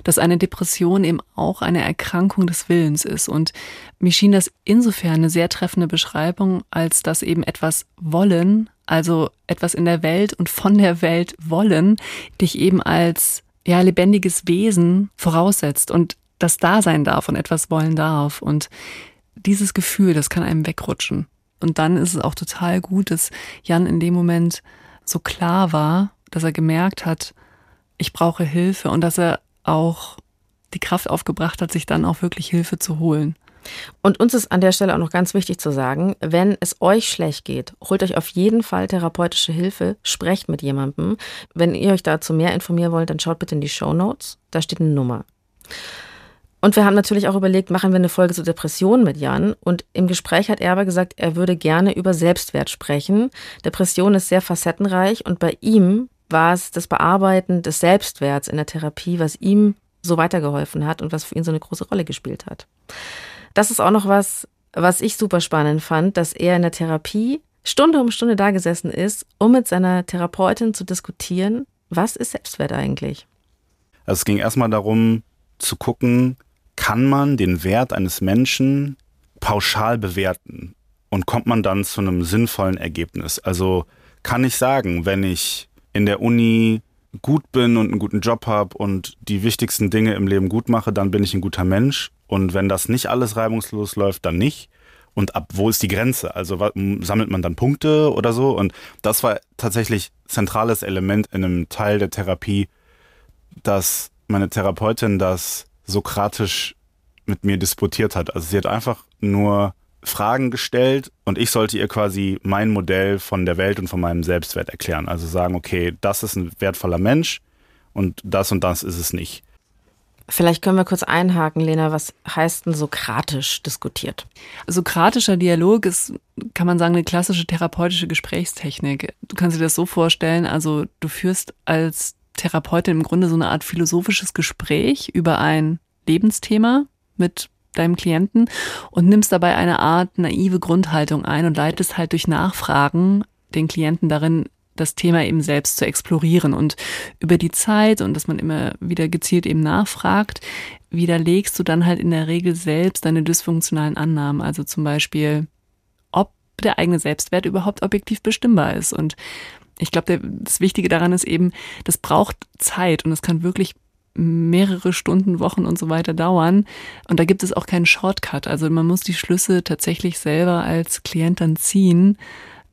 [SPEAKER 4] dass eine Depression eben auch eine Erkrankung des Willens ist. Und mir schien das insofern eine sehr treffende Beschreibung, als dass eben etwas wollen, also etwas in der Welt und von der Welt wollen, dich eben als ja lebendiges Wesen voraussetzt und das da sein darf und etwas wollen darf. Und dieses Gefühl, das kann einem wegrutschen. Und dann ist es auch total gut, dass Jan in dem Moment so klar war, dass er gemerkt hat, ich brauche Hilfe und dass er auch die Kraft aufgebracht hat, sich dann auch wirklich Hilfe zu holen.
[SPEAKER 3] Und uns ist an der Stelle auch noch ganz wichtig zu sagen, wenn es euch schlecht geht, holt euch auf jeden Fall therapeutische Hilfe, sprecht mit jemandem. Wenn ihr euch dazu mehr informieren wollt, dann schaut bitte in die Show Notes, da steht eine Nummer. Und wir haben natürlich auch überlegt, machen wir eine Folge zur Depression mit Jan. Und im Gespräch hat er aber gesagt, er würde gerne über Selbstwert sprechen. Depression ist sehr facettenreich und bei ihm war es das Bearbeiten des Selbstwerts in der Therapie, was ihm so weitergeholfen hat und was für ihn so eine große Rolle gespielt hat. Das ist auch noch was, was ich super spannend fand, dass er in der Therapie Stunde um Stunde da gesessen ist, um mit seiner Therapeutin zu diskutieren, was ist Selbstwert eigentlich?
[SPEAKER 2] Also es ging erstmal darum zu gucken, kann man den Wert eines Menschen pauschal bewerten und kommt man dann zu einem sinnvollen Ergebnis? Also kann ich sagen, wenn ich in der Uni gut bin und einen guten Job habe und die wichtigsten Dinge im Leben gut mache, dann bin ich ein guter Mensch. Und wenn das nicht alles reibungslos läuft, dann nicht. Und ab wo ist die Grenze? Also sammelt man dann Punkte oder so? Und das war tatsächlich zentrales Element in einem Teil der Therapie, dass meine Therapeutin das sokratisch mit mir disputiert hat. Also sie hat einfach nur Fragen gestellt und ich sollte ihr quasi mein Modell von der Welt und von meinem Selbstwert erklären. Also sagen, okay, das ist ein wertvoller Mensch und das und das ist es nicht.
[SPEAKER 3] Vielleicht können wir kurz einhaken, Lena, was heißt denn sokratisch diskutiert?
[SPEAKER 4] Sokratischer Dialog ist, kann man sagen, eine klassische therapeutische Gesprächstechnik. Du kannst dir das so vorstellen, also du führst als Therapeutin im Grunde so eine Art philosophisches Gespräch über ein Lebensthema mit deinem Klienten und nimmst dabei eine Art naive Grundhaltung ein und leitest halt durch Nachfragen den Klienten darin, das Thema eben selbst zu explorieren. Und über die Zeit und dass man immer wieder gezielt eben nachfragt, widerlegst du dann halt in der Regel selbst deine dysfunktionalen Annahmen, also zum Beispiel, ob der eigene Selbstwert überhaupt objektiv bestimmbar ist. Und ich glaube, das Wichtige daran ist eben, das braucht Zeit und es kann wirklich mehrere Stunden, Wochen und so weiter dauern. Und da gibt es auch keinen Shortcut. Also man muss die Schlüsse tatsächlich selber als Klient dann ziehen.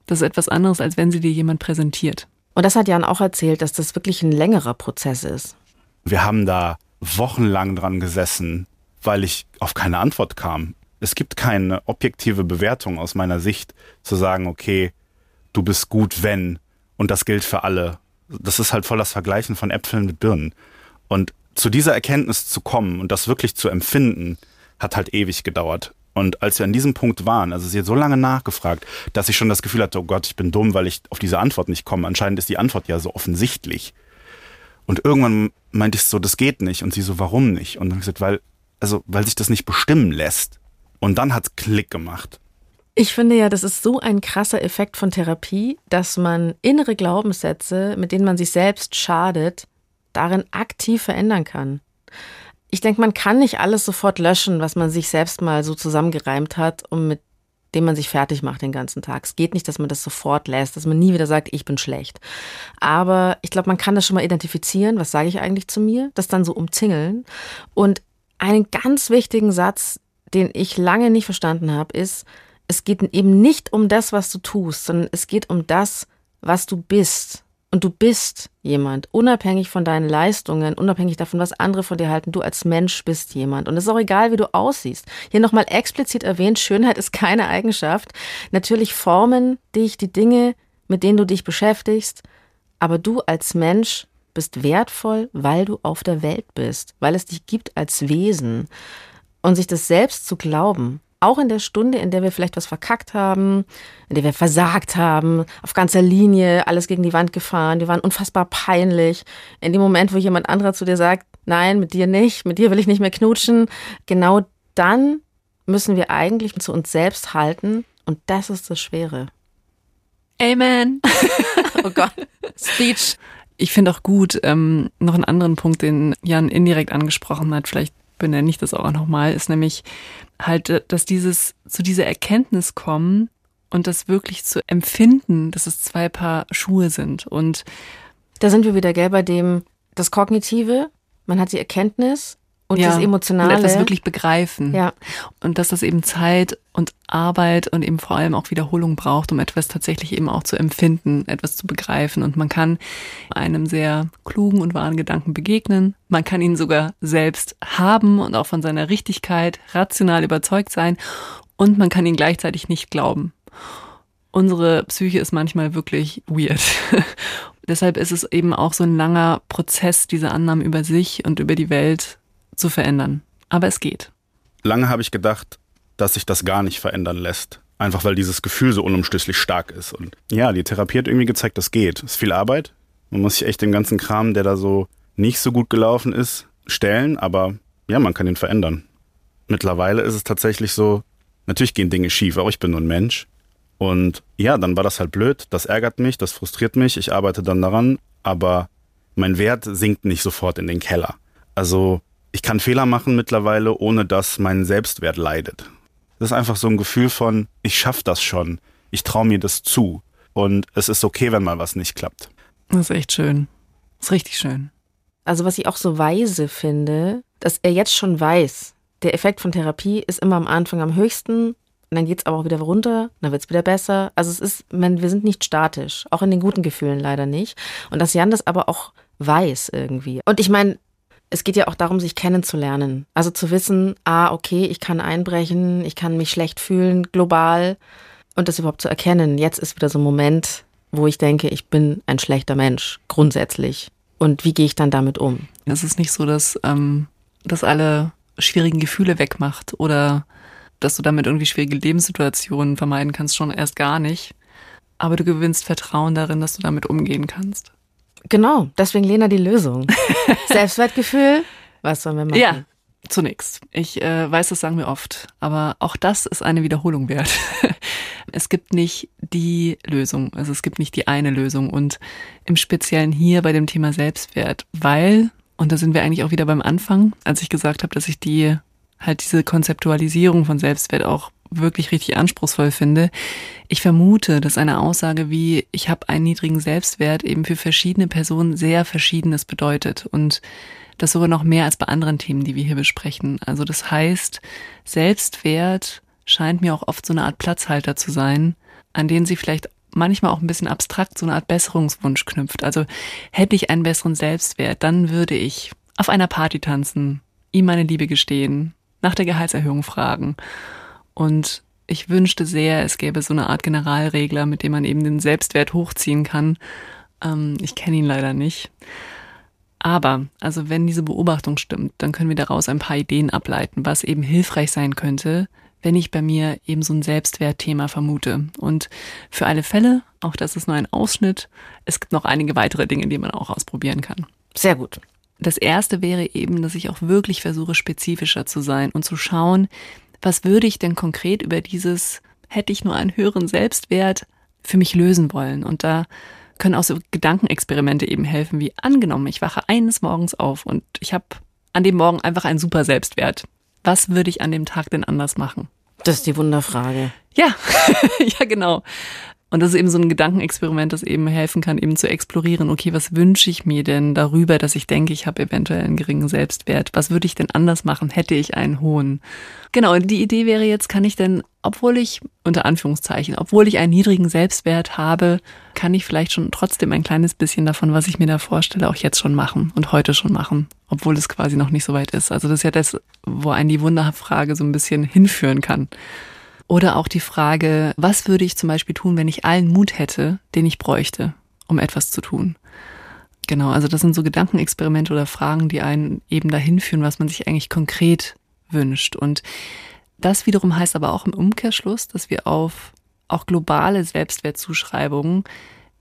[SPEAKER 4] Das ist etwas anderes, als wenn sie dir jemand präsentiert.
[SPEAKER 3] Und das hat Jan auch erzählt, dass das wirklich ein längerer Prozess ist.
[SPEAKER 2] Wir haben da wochenlang dran gesessen, weil ich auf keine Antwort kam. Es gibt keine objektive Bewertung aus meiner Sicht, zu sagen, okay, du bist gut, wenn, und das gilt für alle das ist halt voll das Vergleichen von Äpfeln mit Birnen. Und zu dieser Erkenntnis zu kommen und das wirklich zu empfinden, hat halt ewig gedauert. Und als wir an diesem Punkt waren, also sie hat so lange nachgefragt, dass ich schon das Gefühl hatte, oh Gott, ich bin dumm, weil ich auf diese Antwort nicht komme. Anscheinend ist die Antwort ja so offensichtlich. Und irgendwann meinte ich so, das geht nicht. Und sie so, warum nicht? Und dann habe ich gesagt, weil, also, weil sich das nicht bestimmen lässt. Und dann hat's Klick gemacht.
[SPEAKER 3] Ich finde ja, das ist so ein krasser Effekt von Therapie, dass man innere Glaubenssätze, mit denen man sich selbst schadet, darin aktiv verändern kann. Ich denke, man kann nicht alles sofort löschen, was man sich selbst mal so zusammengereimt hat und mit dem man sich fertig macht den ganzen Tag. Es geht nicht, dass man das sofort lässt, dass man nie wieder sagt, ich bin schlecht. Aber ich glaube, man kann das schon mal identifizieren, was sage ich eigentlich zu mir, das dann so umzingeln. Und einen ganz wichtigen Satz, den ich lange nicht verstanden habe, ist, es geht eben nicht um das, was du tust, sondern es geht um das, was du bist. Und du bist jemand, unabhängig von deinen Leistungen, unabhängig davon, was andere von dir halten. Du als Mensch bist jemand. Und es ist auch egal, wie du aussiehst. Hier nochmal explizit erwähnt, Schönheit ist keine Eigenschaft. Natürlich formen dich die Dinge, mit denen du dich beschäftigst. Aber du als Mensch bist wertvoll, weil du auf der Welt bist, weil es dich gibt als Wesen. Und sich das selbst zu glauben, auch in der Stunde, in der wir vielleicht was verkackt haben, in der wir versagt haben, auf ganzer Linie, alles gegen die Wand gefahren, wir waren unfassbar peinlich. In dem Moment, wo jemand anderer zu dir sagt, nein, mit dir nicht, mit dir will ich nicht mehr knutschen, genau dann müssen wir eigentlich zu uns selbst halten und das ist das Schwere.
[SPEAKER 4] Amen. [LAUGHS]
[SPEAKER 3] oh Gott, Speech.
[SPEAKER 4] Ich finde auch gut, ähm, noch einen anderen Punkt, den Jan indirekt angesprochen hat, vielleicht benenne ich das auch nochmal, ist nämlich halt, äh, dass dieses, zu dieser Erkenntnis kommen und das wirklich zu empfinden, dass es zwei Paar Schuhe sind. Und
[SPEAKER 3] da sind wir wieder, gell, bei dem, das Kognitive, man hat die Erkenntnis und ja, das Emotionale. Und
[SPEAKER 4] etwas wirklich begreifen.
[SPEAKER 3] Ja.
[SPEAKER 4] Und dass das eben Zeit und Arbeit und eben vor allem auch Wiederholung braucht, um etwas tatsächlich eben auch zu empfinden, etwas zu begreifen. Und man kann einem sehr klugen und wahren Gedanken begegnen. Man kann ihn sogar selbst haben und auch von seiner Richtigkeit rational überzeugt sein. Und man kann ihn gleichzeitig nicht glauben. Unsere Psyche ist manchmal wirklich weird. [LAUGHS] Deshalb ist es eben auch so ein langer Prozess, diese Annahmen über sich und über die Welt zu verändern. Aber es geht.
[SPEAKER 2] Lange habe ich gedacht, dass sich das gar nicht verändern lässt. Einfach weil dieses Gefühl so unumstößlich stark ist. Und ja, die Therapie hat irgendwie gezeigt, das geht. Es ist viel Arbeit. Man muss sich echt den ganzen Kram, der da so nicht so gut gelaufen ist, stellen. Aber ja, man kann ihn verändern. Mittlerweile ist es tatsächlich so, natürlich gehen Dinge schief, aber ich bin nur ein Mensch. Und ja, dann war das halt blöd. Das ärgert mich, das frustriert mich. Ich arbeite dann daran. Aber mein Wert sinkt nicht sofort in den Keller. Also ich kann Fehler machen mittlerweile, ohne dass mein Selbstwert leidet. Das ist einfach so ein Gefühl von, ich schaff das schon, ich traue mir das zu und es ist okay, wenn mal was nicht klappt.
[SPEAKER 4] Das ist echt schön. Das ist richtig schön.
[SPEAKER 3] Also was ich auch so weise finde, dass er jetzt schon weiß, der Effekt von Therapie ist immer am Anfang am höchsten und dann geht es aber auch wieder runter, dann wird es wieder besser. Also es ist, wir sind nicht statisch, auch in den guten Gefühlen leider nicht. Und dass Jan das aber auch weiß irgendwie. Und ich meine, es geht ja auch darum, sich kennenzulernen. Also zu wissen, ah, okay, ich kann einbrechen, ich kann mich schlecht fühlen, global. Und das überhaupt zu erkennen. Jetzt ist wieder so ein Moment, wo ich denke, ich bin ein schlechter Mensch, grundsätzlich. Und wie gehe ich dann damit um?
[SPEAKER 4] Es ist nicht so, dass ähm, das alle schwierigen Gefühle wegmacht oder dass du damit irgendwie schwierige Lebenssituationen vermeiden kannst, schon erst gar nicht. Aber du gewinnst Vertrauen darin, dass du damit umgehen kannst.
[SPEAKER 3] Genau, deswegen Lena die Lösung. [LAUGHS] Selbstwertgefühl, was sollen wir machen?
[SPEAKER 4] Ja, zunächst. Ich äh, weiß, das sagen wir oft, aber auch das ist eine Wiederholung wert. [LAUGHS] es gibt nicht die Lösung, also es gibt nicht die eine Lösung und im Speziellen hier bei dem Thema Selbstwert, weil, und da sind wir eigentlich auch wieder beim Anfang, als ich gesagt habe, dass ich die halt diese Konzeptualisierung von Selbstwert auch wirklich richtig anspruchsvoll finde. Ich vermute, dass eine Aussage wie ich habe einen niedrigen Selbstwert eben für verschiedene Personen sehr verschiedenes bedeutet und das sogar noch mehr als bei anderen Themen, die wir hier besprechen. Also das heißt, Selbstwert scheint mir auch oft so eine Art Platzhalter zu sein, an den sie vielleicht manchmal auch ein bisschen abstrakt so eine Art Besserungswunsch knüpft. Also hätte ich einen besseren Selbstwert, dann würde ich auf einer Party tanzen, ihm meine Liebe gestehen, nach der Gehaltserhöhung fragen und ich wünschte sehr, es gäbe so eine Art Generalregler, mit dem man eben den Selbstwert hochziehen kann. Ähm, ich kenne ihn leider nicht. Aber, also wenn diese Beobachtung stimmt, dann können wir daraus ein paar Ideen ableiten, was eben hilfreich sein könnte, wenn ich bei mir eben so ein Selbstwertthema vermute. Und für alle Fälle, auch das ist nur ein Ausschnitt, es gibt noch einige weitere Dinge, die man auch ausprobieren kann.
[SPEAKER 3] Sehr gut.
[SPEAKER 4] Das erste wäre eben, dass ich auch wirklich versuche, spezifischer zu sein und zu schauen, was würde ich denn konkret über dieses, hätte ich nur einen höheren Selbstwert, für mich lösen wollen. Und da können auch so Gedankenexperimente eben helfen, wie angenommen, ich wache eines Morgens auf und ich habe an dem Morgen einfach einen super Selbstwert. Was würde ich an dem Tag denn anders machen?
[SPEAKER 3] Das ist die Wunderfrage.
[SPEAKER 4] Ja, [LAUGHS] ja, genau. Und das ist eben so ein Gedankenexperiment, das eben helfen kann, eben zu explorieren, okay, was wünsche ich mir denn darüber, dass ich denke, ich habe eventuell einen geringen Selbstwert? Was würde ich denn anders machen, hätte ich einen hohen? Genau, und die Idee wäre jetzt, kann ich denn, obwohl ich, unter Anführungszeichen, obwohl ich einen niedrigen Selbstwert habe, kann ich vielleicht schon trotzdem ein kleines bisschen davon, was ich mir da vorstelle, auch jetzt schon machen und heute schon machen, obwohl es quasi noch nicht so weit ist. Also das ist ja das, wo einen die Wunderfrage so ein bisschen hinführen kann. Oder auch die Frage, was würde ich zum Beispiel tun, wenn ich allen Mut hätte, den ich bräuchte, um etwas zu tun? Genau, also das sind so Gedankenexperimente oder Fragen, die einen eben dahin führen, was man sich eigentlich konkret wünscht. Und das wiederum heißt aber auch im Umkehrschluss, dass wir auf auch globale Selbstwertzuschreibungen,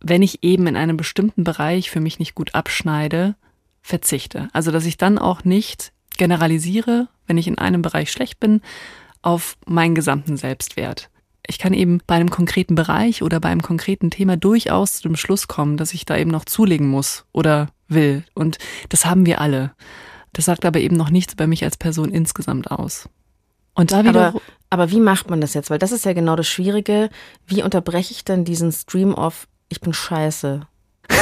[SPEAKER 4] wenn ich eben in einem bestimmten Bereich für mich nicht gut abschneide, verzichte. Also dass ich dann auch nicht generalisiere, wenn ich in einem Bereich schlecht bin, auf meinen gesamten Selbstwert. Ich kann eben bei einem konkreten Bereich oder bei einem konkreten Thema durchaus zu dem Schluss kommen, dass ich da eben noch zulegen muss oder will. Und das haben wir alle. Das sagt aber eben noch nichts über mich als Person insgesamt aus.
[SPEAKER 3] Und da wieder. Aber, aber wie macht man das jetzt? Weil das ist ja genau das Schwierige. Wie unterbreche ich denn diesen Stream of Ich bin scheiße? [LAUGHS]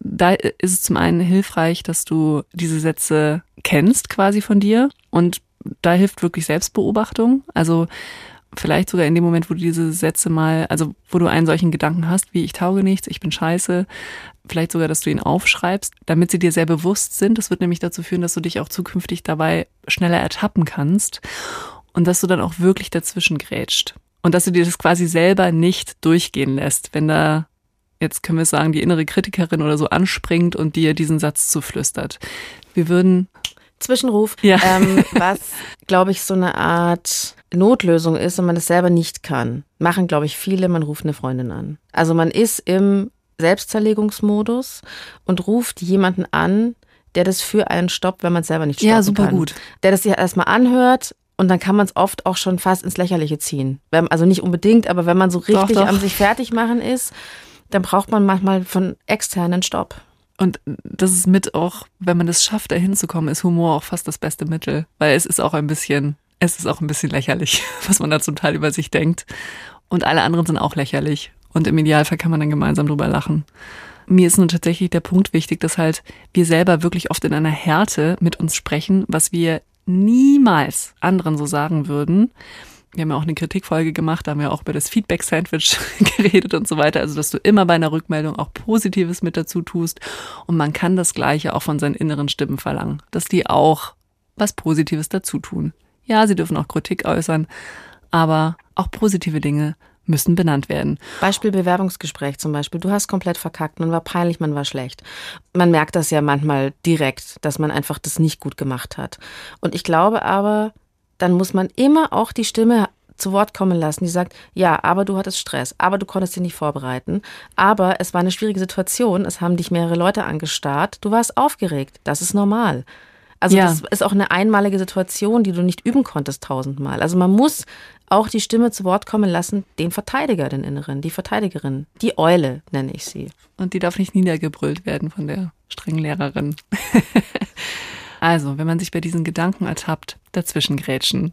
[SPEAKER 4] da ist es zum einen hilfreich, dass du diese Sätze kennst quasi von dir und da hilft wirklich Selbstbeobachtung. Also vielleicht sogar in dem Moment, wo du diese Sätze mal, also wo du einen solchen Gedanken hast, wie ich tauge nichts, ich bin scheiße, vielleicht sogar, dass du ihn aufschreibst, damit sie dir sehr bewusst sind. Das wird nämlich dazu führen, dass du dich auch zukünftig dabei schneller ertappen kannst und dass du dann auch wirklich dazwischen grätscht. Und dass du dir das quasi selber nicht durchgehen lässt, wenn da, jetzt können wir sagen, die innere Kritikerin oder so anspringt und dir diesen Satz zuflüstert. Wir würden
[SPEAKER 3] Zwischenruf, ja. ähm, [LAUGHS] was, glaube ich, so eine Art Notlösung ist, wenn man das selber nicht kann. Machen, glaube ich, viele, man ruft eine Freundin an. Also man ist im Selbstzerlegungsmodus und ruft jemanden an, der das für einen stoppt, wenn man es selber nicht stoppt. Ja,
[SPEAKER 4] super
[SPEAKER 3] kann.
[SPEAKER 4] gut.
[SPEAKER 3] Der das sich erstmal anhört und dann kann man es oft auch schon fast ins Lächerliche ziehen. Also nicht unbedingt, aber wenn man so richtig doch, doch. am sich fertig machen ist, dann braucht man manchmal von externen Stopp.
[SPEAKER 4] Und das ist mit auch, wenn man es schafft, da hinzukommen, ist Humor auch fast das beste Mittel, weil es ist auch ein bisschen, es ist auch ein bisschen lächerlich, [LAUGHS] was man da zum Teil über sich denkt. Und alle anderen sind auch lächerlich. Und im Idealfall kann man dann gemeinsam drüber lachen. Mir ist nun tatsächlich der Punkt wichtig, dass halt wir selber wirklich oft in einer Härte mit uns sprechen, was wir niemals anderen so sagen würden wir haben ja auch eine Kritikfolge gemacht, da haben wir auch über das Feedback-Sandwich [LAUGHS] geredet und so weiter. Also, dass du immer bei einer Rückmeldung auch Positives mit dazu tust. Und man kann das Gleiche auch von seinen inneren Stimmen verlangen, dass die auch was Positives dazu tun. Ja, sie dürfen auch Kritik äußern, aber auch positive Dinge müssen benannt werden.
[SPEAKER 3] Beispiel Bewerbungsgespräch zum Beispiel. Du hast komplett verkackt, man war peinlich, man war schlecht. Man merkt das ja manchmal direkt, dass man einfach das nicht gut gemacht hat. Und ich glaube aber, dann muss man immer auch die Stimme zu Wort kommen lassen, die sagt, ja, aber du hattest Stress, aber du konntest dich nicht vorbereiten, aber es war eine schwierige Situation, es haben dich mehrere Leute angestarrt, du warst aufgeregt, das ist normal. Also ja. das ist auch eine einmalige Situation, die du nicht üben konntest tausendmal. Also man muss auch die Stimme zu Wort kommen lassen, den Verteidiger, den Inneren, die Verteidigerin, die Eule nenne ich sie.
[SPEAKER 4] Und die darf nicht niedergebrüllt werden von der strengen Lehrerin. [LAUGHS] Also, wenn man sich bei diesen Gedanken ertappt, dazwischen grätschen.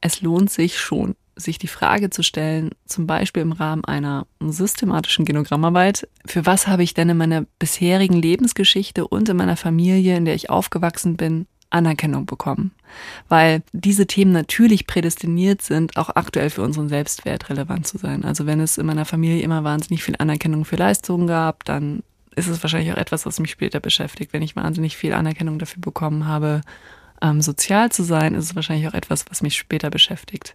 [SPEAKER 4] Es lohnt sich schon, sich die Frage zu stellen, zum Beispiel im Rahmen einer systematischen Genogrammarbeit, für was habe ich denn in meiner bisherigen Lebensgeschichte und in meiner Familie, in der ich aufgewachsen bin, Anerkennung bekommen. Weil diese Themen natürlich prädestiniert sind, auch aktuell für unseren Selbstwert relevant zu sein. Also wenn es in meiner Familie immer wahnsinnig viel Anerkennung für Leistungen gab, dann ist es wahrscheinlich auch etwas, was mich später beschäftigt. Wenn ich wahnsinnig viel Anerkennung dafür bekommen habe, ähm, sozial zu sein, ist es wahrscheinlich auch etwas, was mich später beschäftigt.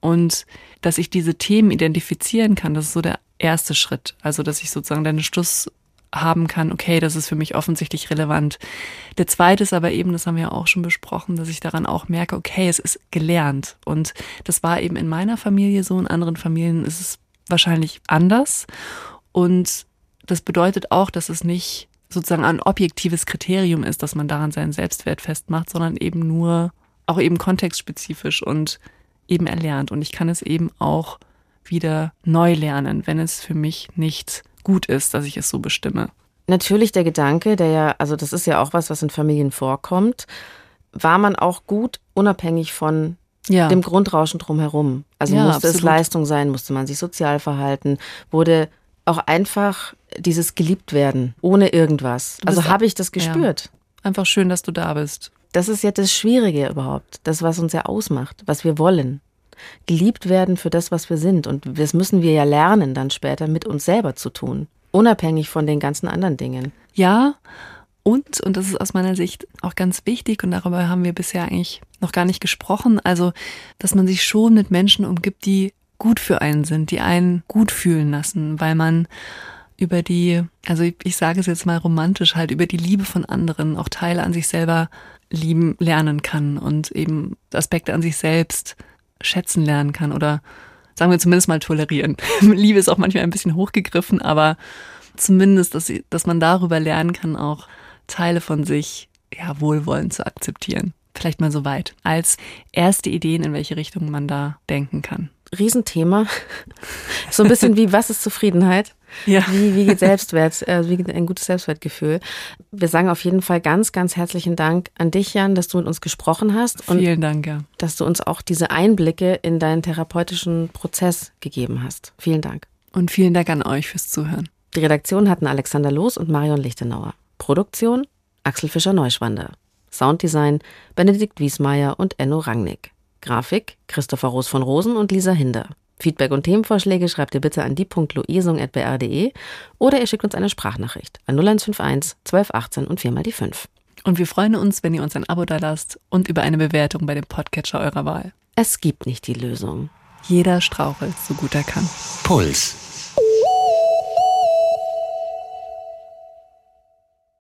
[SPEAKER 4] Und dass ich diese Themen identifizieren kann, das ist so der erste Schritt. Also, dass ich sozusagen deinen Schluss haben kann, okay, das ist für mich offensichtlich relevant. Der zweite ist aber eben, das haben wir ja auch schon besprochen, dass ich daran auch merke, okay, es ist gelernt. Und das war eben in meiner Familie so, in anderen Familien ist es wahrscheinlich anders. Und das bedeutet auch, dass es nicht sozusagen ein objektives Kriterium ist, dass man daran seinen Selbstwert festmacht, sondern eben nur auch eben kontextspezifisch und eben erlernt. Und ich kann es eben auch wieder neu lernen, wenn es für mich nicht gut ist, dass ich es so bestimme.
[SPEAKER 3] Natürlich der Gedanke, der ja, also das ist ja auch was, was in Familien vorkommt, war man auch gut unabhängig von ja. dem Grundrauschen drumherum. Also ja, musste absolut. es Leistung sein, musste man sich sozial verhalten, wurde auch einfach dieses geliebt werden, ohne irgendwas. Also habe ich das gespürt. Ja.
[SPEAKER 4] Einfach schön, dass du da bist.
[SPEAKER 3] Das ist ja das Schwierige überhaupt, das, was uns ja ausmacht, was wir wollen. Geliebt werden für das, was wir sind. Und das müssen wir ja lernen, dann später mit uns selber zu tun. Unabhängig von den ganzen anderen Dingen.
[SPEAKER 4] Ja, und, und das ist aus meiner Sicht auch ganz wichtig, und darüber haben wir bisher eigentlich noch gar nicht gesprochen, also, dass man sich schon mit Menschen umgibt, die gut für einen sind, die einen gut fühlen lassen, weil man über die, also ich, ich sage es jetzt mal romantisch, halt über die Liebe von anderen auch Teile an sich selber lieben lernen kann und eben Aspekte an sich selbst schätzen lernen kann oder sagen wir zumindest mal tolerieren. [LAUGHS] Liebe ist auch manchmal ein bisschen hochgegriffen, aber zumindest, dass, dass man darüber lernen kann, auch Teile von sich ja wohlwollend zu akzeptieren. Vielleicht mal so weit. Als erste Ideen, in welche Richtung man da denken kann.
[SPEAKER 3] Riesenthema. So ein bisschen [LAUGHS] wie, was ist Zufriedenheit? Ja. Wie, wie geht Selbstwert, äh, wie geht ein gutes Selbstwertgefühl? Wir sagen auf jeden Fall ganz, ganz herzlichen Dank an dich, Jan, dass du mit uns gesprochen hast.
[SPEAKER 4] Und Vielen Dank, ja.
[SPEAKER 3] Dass du uns auch diese Einblicke in deinen therapeutischen Prozess gegeben hast. Vielen Dank.
[SPEAKER 4] Und vielen Dank an euch fürs Zuhören.
[SPEAKER 3] Die Redaktion hatten Alexander Loos und Marion Lichtenauer. Produktion Axel Fischer-Neuschwander. Sounddesign Benedikt Wiesmeier und Enno Rangnick. Grafik Christopher Roos von Rosen und Lisa Hinder. Feedback und Themenvorschläge schreibt ihr bitte an die.luesung.br.de oder ihr schickt uns eine Sprachnachricht an 0151 1218 und viermal die 5.
[SPEAKER 4] Und wir freuen uns, wenn ihr uns ein Abo da lasst und über eine Bewertung bei dem Podcatcher eurer Wahl.
[SPEAKER 3] Es gibt nicht die Lösung.
[SPEAKER 4] Jeder strauchelt, so gut er kann.
[SPEAKER 1] Puls.